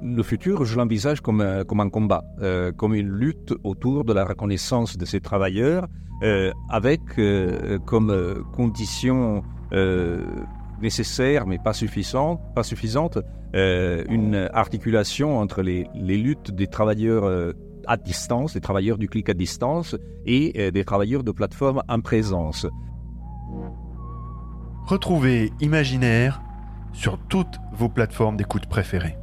Le futur, je l'envisage comme un, comme un combat, euh, comme une lutte autour de la reconnaissance de ces travailleurs, euh, avec euh, comme condition nécessaire, mais pas suffisante, pas suffisante une articulation entre les, les luttes des travailleurs à distance, des travailleurs du clic à distance et des travailleurs de plateforme en présence. Retrouvez Imaginaire sur toutes vos plateformes d'écoute préférées.